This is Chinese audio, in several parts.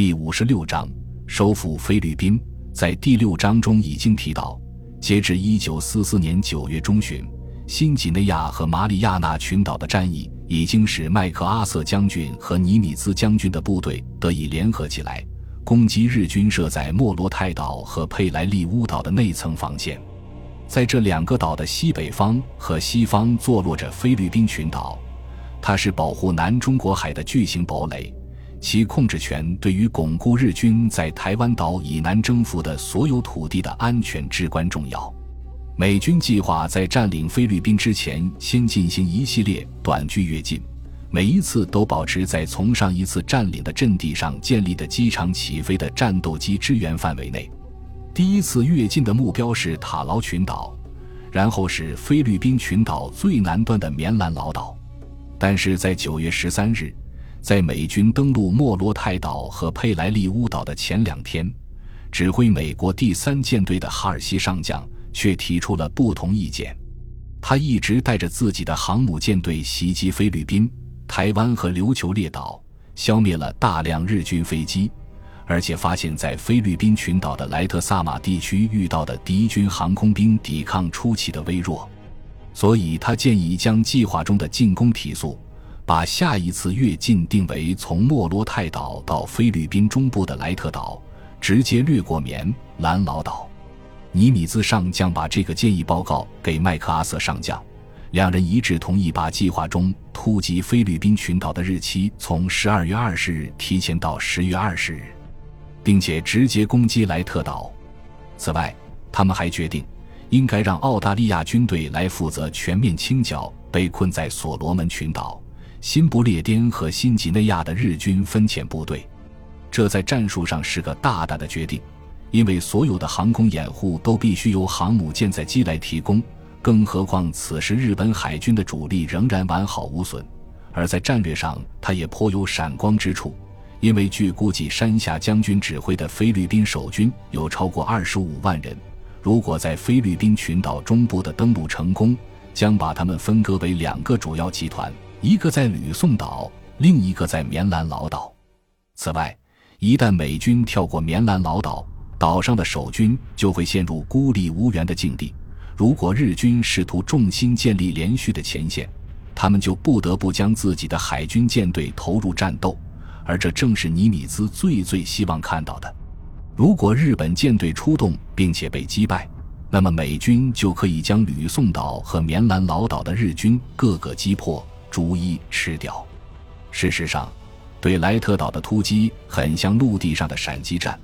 第五十六章收复菲律宾。在第六章中已经提到，截至一九四四年九月中旬，新几内亚和马里亚纳群岛的战役已经使麦克阿瑟将军和尼米兹将军的部队得以联合起来，攻击日军设在莫罗泰岛和佩莱利乌岛的内层防线。在这两个岛的西北方和西方坐落着菲律宾群岛，它是保护南中国海的巨型堡垒。其控制权对于巩固日军在台湾岛以南征服的所有土地的安全至关重要。美军计划在占领菲律宾之前，先进行一系列短距跃进，每一次都保持在从上一次占领的阵地上建立的机场起飞的战斗机支援范围内。第一次跃进的目标是塔劳群岛，然后是菲律宾群岛最南端的棉兰老岛。但是在九月十三日。在美军登陆莫罗泰岛和佩莱利乌岛的前两天，指挥美国第三舰队的哈尔西上将却提出了不同意见。他一直带着自己的航母舰队袭击菲律宾、台湾和琉球列岛，消灭了大量日军飞机，而且发现，在菲律宾群岛的莱特萨马地区遇到的敌军航空兵抵抗初期的微弱，所以他建议将计划中的进攻提速。把下一次跃进定为从莫罗泰岛到菲律宾中部的莱特岛，直接掠过棉兰老岛。尼米兹上将把这个建议报告给麦克阿瑟上将，两人一致同意把计划中突击菲律宾群岛的日期从十二月二十日提前到十月二十日，并且直接攻击莱特岛。此外，他们还决定应该让澳大利亚军队来负责全面清剿被困在所罗门群岛。新不列颠和新几内亚的日军分遣部队，这在战术上是个大胆的决定，因为所有的航空掩护都必须由航母舰载机来提供，更何况此时日本海军的主力仍然完好无损。而在战略上，它也颇有闪光之处，因为据估计，山下将军指挥的菲律宾守军有超过二十五万人，如果在菲律宾群岛中部的登陆成功，将把他们分割为两个主要集团。一个在吕宋岛，另一个在棉兰老岛。此外，一旦美军跳过棉兰老岛，岛上的守军就会陷入孤立无援的境地。如果日军试图重新建立连续的前线，他们就不得不将自己的海军舰队投入战斗，而这正是尼米兹最最希望看到的。如果日本舰队出动并且被击败，那么美军就可以将吕宋岛和棉兰老岛的日军各个击破。逐一吃掉。事实上，对莱特岛的突击很像陆地上的闪击战，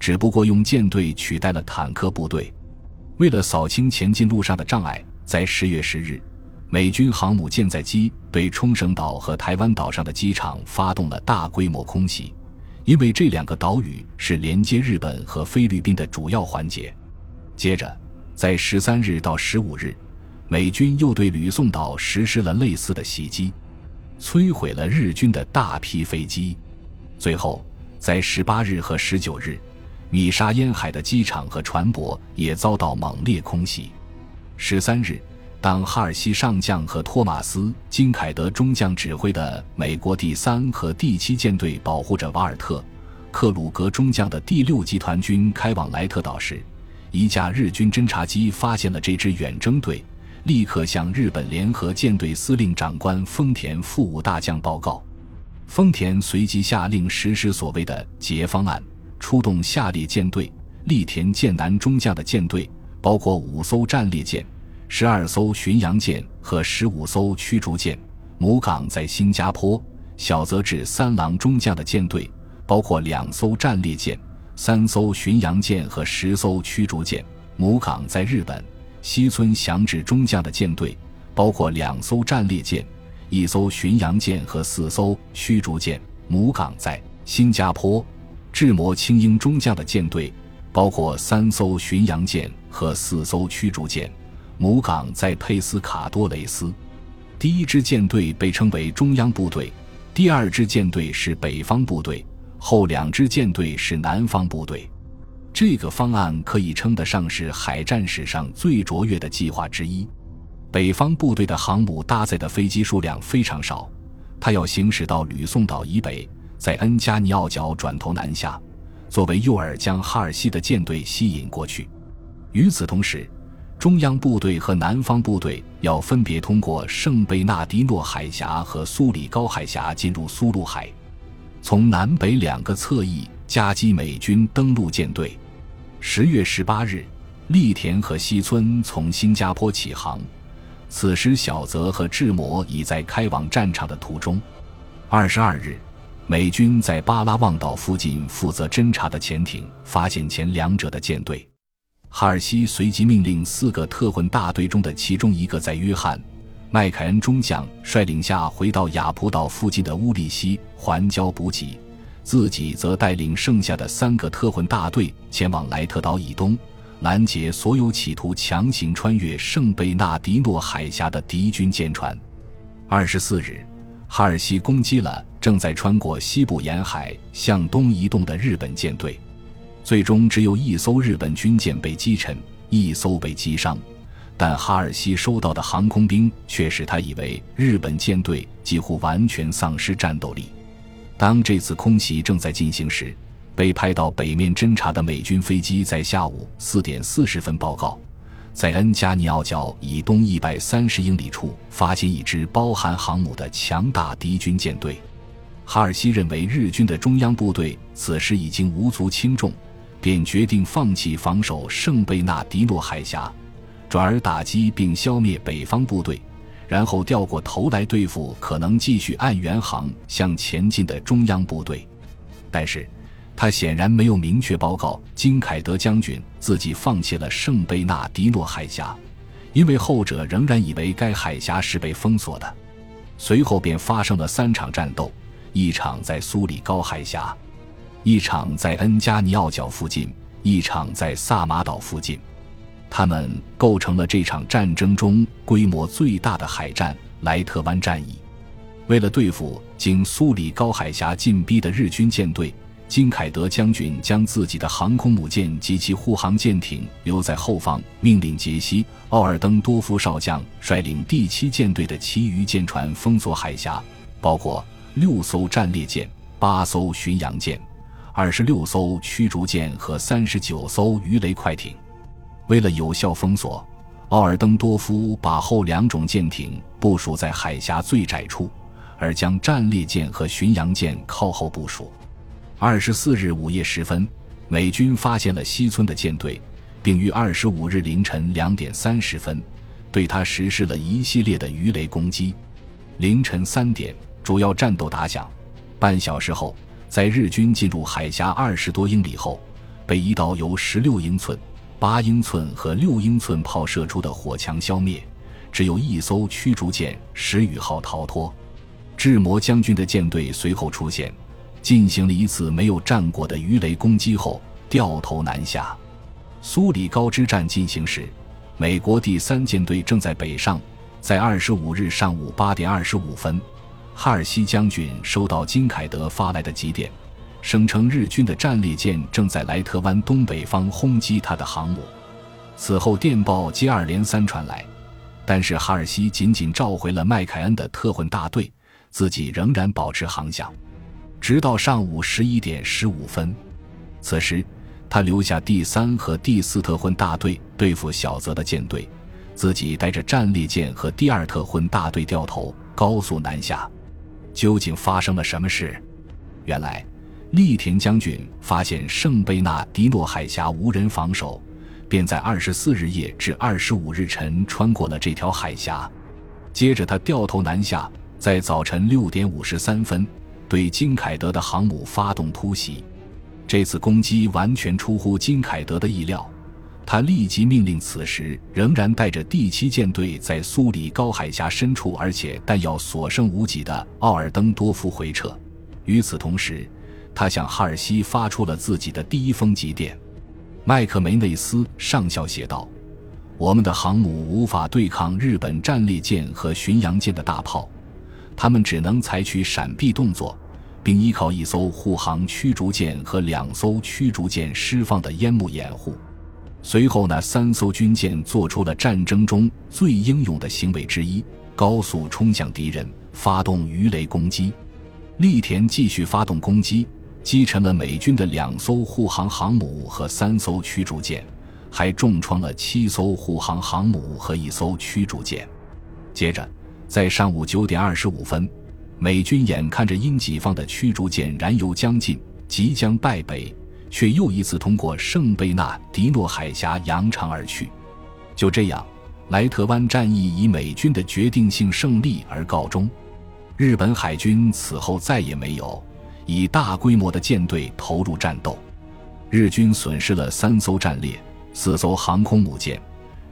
只不过用舰队取代了坦克部队。为了扫清前进路上的障碍，在十月十日，美军航母舰载机对冲绳岛和台湾岛上的机场发动了大规模空袭，因为这两个岛屿是连接日本和菲律宾的主要环节。接着，在十三日到十五日。美军又对吕宋岛实施了类似的袭击，摧毁了日军的大批飞机。最后，在十八日和十九日，米沙烟海的机场和船舶也遭到猛烈空袭。十三日，当哈尔西上将和托马斯·金凯德中将指挥的美国第三和第七舰队保护着瓦尔特·克鲁格中将的第六集团军开往莱特岛时，一架日军侦察机发现了这支远征队。立刻向日本联合舰队司令长官丰田副武大将报告。丰田随即下令实施所谓的“劫方案”，出动下列舰队：立田舰南中将的舰队，包括五艘战列舰、十二艘巡洋舰和十五艘驱逐舰；母港在新加坡小泽治三郎中将的舰队，包括两艘战列舰、三艘巡洋舰和十艘驱逐舰；母港在日本。西村祥治中将的舰队，包括两艘战列舰、一艘巡洋舰和四艘驱逐舰；母港在新加坡。志摩青英中将的舰队，包括三艘巡洋舰和四艘驱逐舰；母港在佩斯卡多雷斯。第一支舰队被称为中央部队，第二支舰队是北方部队，后两支舰队是南方部队。这个方案可以称得上是海战史上最卓越的计划之一。北方部队的航母搭载的飞机数量非常少，它要行驶到吕宋岛以北，在恩加尼奥角转头南下，作为诱饵将哈尔西的舰队吸引过去。与此同时，中央部队和南方部队要分别通过圣贝纳迪诺海峡和苏里高海峡进入苏禄海，从南北两个侧翼夹击美军登陆舰队。十月十八日，栗田和西村从新加坡起航，此时小泽和志摩已在开往战场的途中。二十二日，美军在巴拉望岛附近负责侦察的潜艇发现前两者的舰队。哈尔西随即命令四个特混大队中的其中一个在约翰·麦凯恩中将率领下回到雅普岛附近的乌利西环礁补给，自己则带领剩下的三个特混大队前往莱特岛以东，拦截所有企图强行穿越圣贝纳迪诺海峡的敌军舰船。二十四日，哈尔西攻击了正在穿过西部沿海向东移动的日本舰队。最终只有一艘日本军舰被击沉，一艘被击伤，但哈尔西收到的航空兵却使他以为日本舰队几乎完全丧失战斗力。当这次空袭正在进行时，被派到北面侦察的美军飞机在下午四点四十分报告，在恩加尼奥角以东一百三十英里处发现一支包含航母的强大敌军舰队。哈尔西认为日军的中央部队此时已经无足轻重。便决定放弃防守圣贝纳迪诺海峡，转而打击并消灭北方部队，然后掉过头来对付可能继续按原航向前进的中央部队。但是，他显然没有明确报告金凯德将军自己放弃了圣贝纳迪诺海峡，因为后者仍然以为该海峡是被封锁的。随后便发生了三场战斗，一场在苏里高海峡。一场在恩加尼奥角附近，一场在萨马岛附近，他们构成了这场战争中规模最大的海战——莱特湾战役。为了对付经苏里高海峡进逼的日军舰队，金凯德将军将自己的航空母舰及其护航舰艇留在后方，命令杰西·奥尔登多夫少将率领第七舰队的其余舰船封锁海峡，包括六艘战列舰、八艘巡洋舰。二十六艘驱逐舰和三十九艘鱼雷快艇，为了有效封锁，奥尔登多夫把后两种舰艇部署在海峡最窄处，而将战列舰和巡洋舰靠后部署。二十四日午夜时分，美军发现了西村的舰队，并于二十五日凌晨两点三十分对他实施了一系列的鱼雷攻击。凌晨三点，主要战斗打响，半小时后。在日军进入海峡二十多英里后，被一道由十六英寸、八英寸和六英寸炮射出的火墙消灭，只有一艘驱逐舰“石宇号”逃脱。智摩将军的舰队随后出现，进行了一次没有战果的鱼雷攻击后，掉头南下。苏里高之战进行时，美国第三舰队正在北上。在二十五日上午八点二十五分。哈尔西将军收到金凯德发来的急电，声称日军的战列舰正在莱特湾东北方轰击他的航母。此后电报接二连三传来，但是哈尔西仅仅召回了麦凯恩的特混大队，自己仍然保持航向，直到上午十一点十五分。此时，他留下第三和第四特混大队对付小泽的舰队，自己带着战列舰和第二特混大队掉头高速南下。究竟发生了什么事？原来，栗田将军发现圣贝纳迪诺海峡无人防守，便在二十四日夜至二十五日晨穿过了这条海峡。接着，他掉头南下，在早晨六点五十三分对金凯德的航母发动突袭。这次攻击完全出乎金凯德的意料。他立即命令此时仍然带着第七舰队在苏里高海峡深处，而且弹药所剩无几的奥尔登多夫回撤。与此同时，他向哈尔西发出了自己的第一封急电。麦克梅内斯上校写道：“我们的航母无法对抗日本战列舰和巡洋舰的大炮，他们只能采取闪避动作，并依靠一艘护航驱逐舰和两艘驱逐舰释放的烟幕掩护。”随后，那三艘军舰做出了战争中最英勇的行为之一，高速冲向敌人，发动鱼雷攻击。栗田继续发动攻击，击沉了美军的两艘护航航母和三艘驱逐舰，还重创了七艘护航航母和一艘驱逐舰。接着，在上午九点二十五分，美军眼看着因己方的驱逐舰燃油将尽，即将败北，却又一次通过圣贝纳迪诺海峡扬长而去。就这样，莱特湾战役以美军的决定性胜利而告终。日本海军此后再也没有以大规模的舰队投入战斗。日军损失了三艘战列、四艘航空母舰。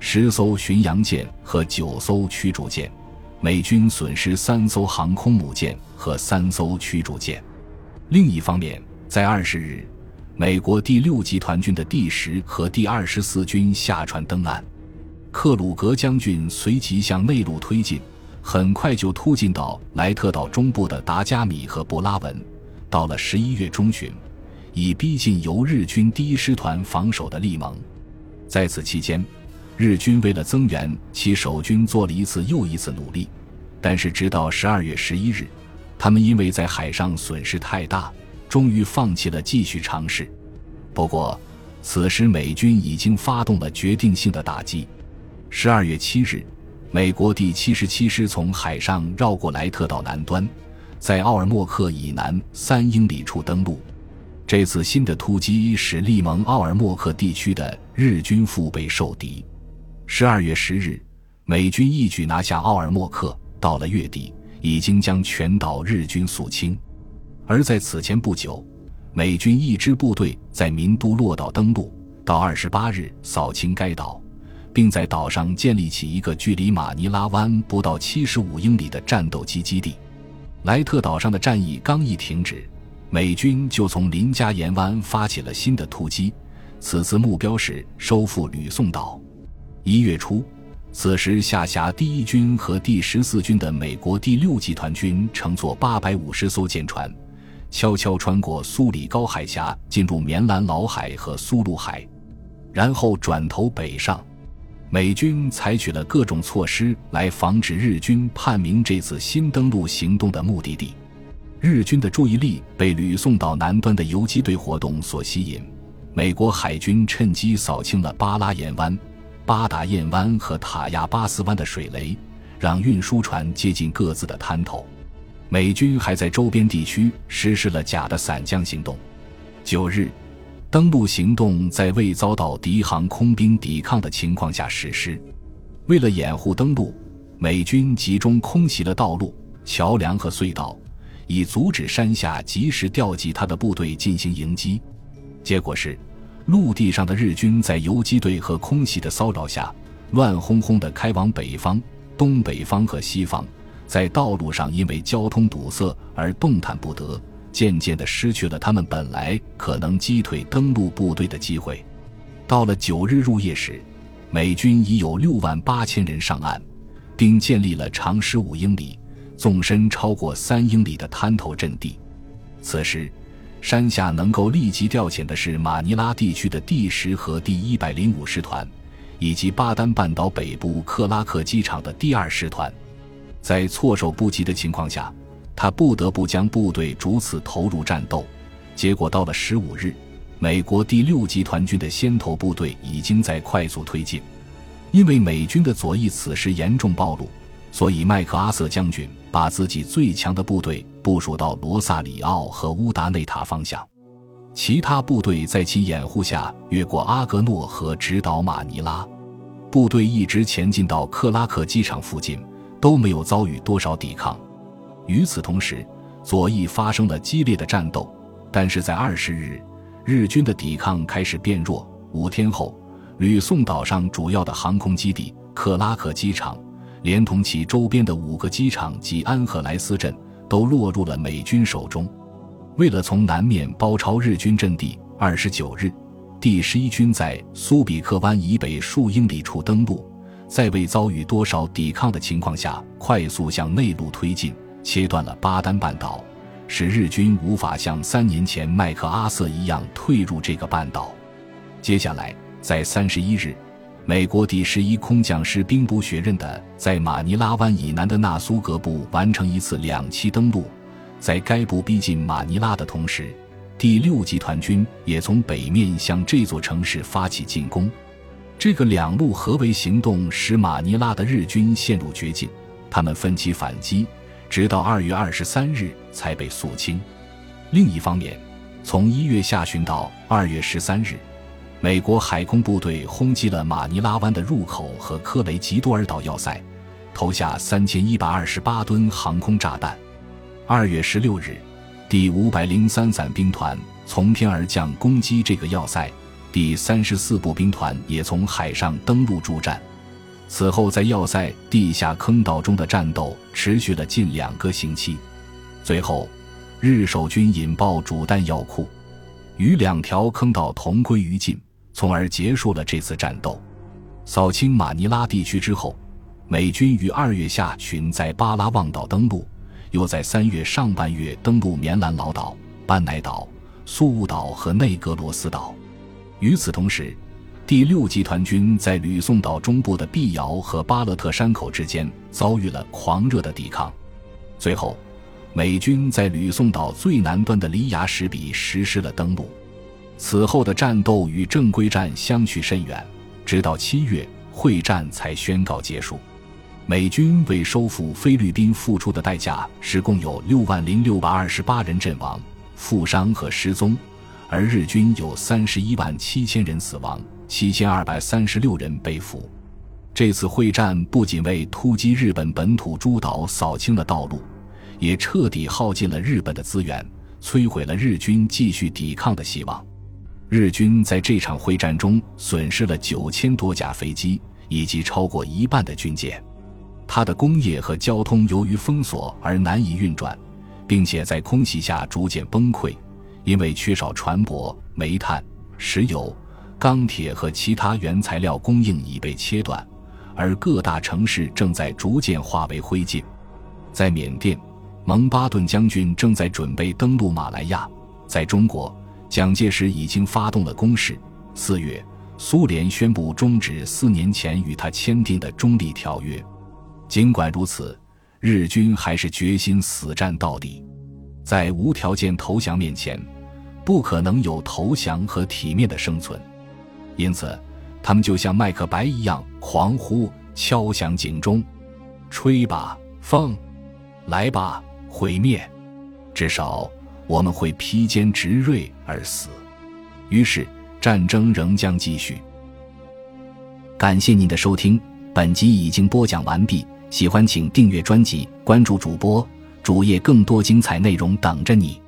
十艘巡洋舰和九艘驱逐舰，美军损失三艘航空母舰和三艘驱逐舰。另一方面，在二十日，美国第六集团军的第十和第二十四军下船登岸，克鲁格将军随即向内陆推进，很快就突进到莱特岛中部的达加米和布拉文。到了十一月中旬，已逼近由日军第一师团防守的利蒙。在此期间，日军为了增援其守军，做了一次又一次努力，但是直到十二月十一日，他们因为在海上损失太大，终于放弃了继续尝试。不过，此时美军已经发动了决定性的打击。十二月七日，美国第七十七师从海上绕过莱特岛南端，在奥尔默克以南三英里处登陆。这次新的突击使利蒙奥尔默克地区的日军腹背受敌。十二月十日，美军一举拿下奥尔默克。到了月底，已经将全岛日军肃清。而在此前不久，美军一支部队在民都洛岛登陆，到二十八日扫清该岛，并在岛上建立起一个距离马尼拉湾不到七十五英里的战斗机基地。莱特岛上的战役刚一停止，美军就从林加岩湾发起了新的突击，此次目标是收复吕宋岛。一月初，此时下辖第一军和第十四军的美国第六集团军乘坐八百五十艘舰船，悄悄穿过苏里高海峡，进入棉兰老海和苏禄海，然后转头北上。美军采取了各种措施来防止日军判明这次新登陆行动的目的地。日军的注意力被吕宋岛南端的游击队活动所吸引，美国海军趁机扫清了巴拉岩湾。巴达彦湾和塔亚巴斯湾的水雷，让运输船接近各自的滩头。美军还在周边地区实施了假的伞降行动。九日，登陆行动在未遭到敌航空兵抵抗的情况下实施。为了掩护登陆，美军集中空袭了道路、桥梁和隧道，以阻止山下及时调集他的部队进行迎击。结果是。陆地上的日军在游击队和空袭的骚扰下，乱哄哄地开往北方、东北方和西方，在道路上因为交通堵塞而动弹不得，渐渐地失去了他们本来可能击退登陆部队的机会。到了九日入夜时，美军已有六万八千人上岸，并建立了长十五英里、纵深超过三英里的滩头阵地。此时。山下能够立即调遣的是马尼拉地区的第十和第一百零五师团，以及巴丹半岛北部克拉克机场的第二师团。在措手不及的情况下，他不得不将部队逐次投入战斗。结果到了十五日，美国第六集团军的先头部队已经在快速推进。因为美军的左翼此时严重暴露，所以麦克阿瑟将军把自己最强的部队。部署到罗萨里奥和乌达内塔方向，其他部队在其掩护下越过阿格诺河，直捣马尼拉。部队一直前进到克拉克机场附近，都没有遭遇多少抵抗。与此同时，左翼发生了激烈的战斗，但是在二十日，日军的抵抗开始变弱。五天后，吕宋岛上主要的航空基地克拉克机场，连同其周边的五个机场及安赫莱斯镇。都落入了美军手中。为了从南面包抄日军阵地，二十九日，第十一军在苏比克湾以北数英里处登陆，在未遭遇多少抵抗的情况下，快速向内陆推进，切断了巴丹半岛，使日军无法像三年前麦克阿瑟一样退入这个半岛。接下来，在三十一日。美国第十一空降师兵补学任的，在马尼拉湾以南的纳苏格部完成一次两栖登陆，在该部逼近马尼拉的同时，第六集团军也从北面向这座城市发起进攻。这个两路合围行动使马尼拉的日军陷入绝境，他们奋起反击，直到二月二十三日才被肃清。另一方面，从一月下旬到二月十三日，美国海空部队轰击了马尼拉湾的入口和科雷吉多尔岛要塞，投下三千一百二十八吨航空炸弹。二月十六日，第五百零三伞兵团从天而降攻击这个要塞。第三十四步兵团也从海上登陆助战，此后在要塞地下坑道中的战斗持续了近两个星期。最后，日守军引爆主弹药库，与两条坑道同归于尽，从而结束了这次战斗。扫清马尼拉地区之后，美军于二月下旬在巴拉望岛登陆，又在三月上半月登陆棉兰老岛、班乃岛、苏务岛和内格罗斯岛。与此同时，第六集团军在吕宋岛中部的碧瑶和巴勒特山口之间遭遇了狂热的抵抗。最后，美军在吕宋岛最南端的黎牙什比实施了登陆。此后的战斗与正规战相去甚远，直到七月会战才宣告结束。美军为收复菲律宾付出的代价是共有六万零六百二十八人阵亡、负伤和失踪。而日军有三十一万七千人死亡，七千二百三十六人被俘。这次会战不仅为突击日本本土诸岛扫清了道路，也彻底耗尽了日本的资源，摧毁了日军继续抵抗的希望。日军在这场会战中损失了九千多架飞机以及超过一半的军舰，它的工业和交通由于封锁而难以运转，并且在空袭下逐渐崩溃。因为缺少船舶、煤炭、石油、钢铁和其他原材料供应已被切断，而各大城市正在逐渐化为灰烬。在缅甸，蒙巴顿将军正在准备登陆马来亚；在中国，蒋介石已经发动了攻势。四月，苏联宣布终止四年前与他签订的中立条约。尽管如此，日军还是决心死战到底，在无条件投降面前。不可能有投降和体面的生存，因此，他们就像麦克白一样狂呼，敲响警钟，吹吧，风，来吧，毁灭，至少我们会披坚执锐而死。于是，战争仍将继续。感谢您的收听，本集已经播讲完毕。喜欢请订阅专辑，关注主播主页，更多精彩内容等着你。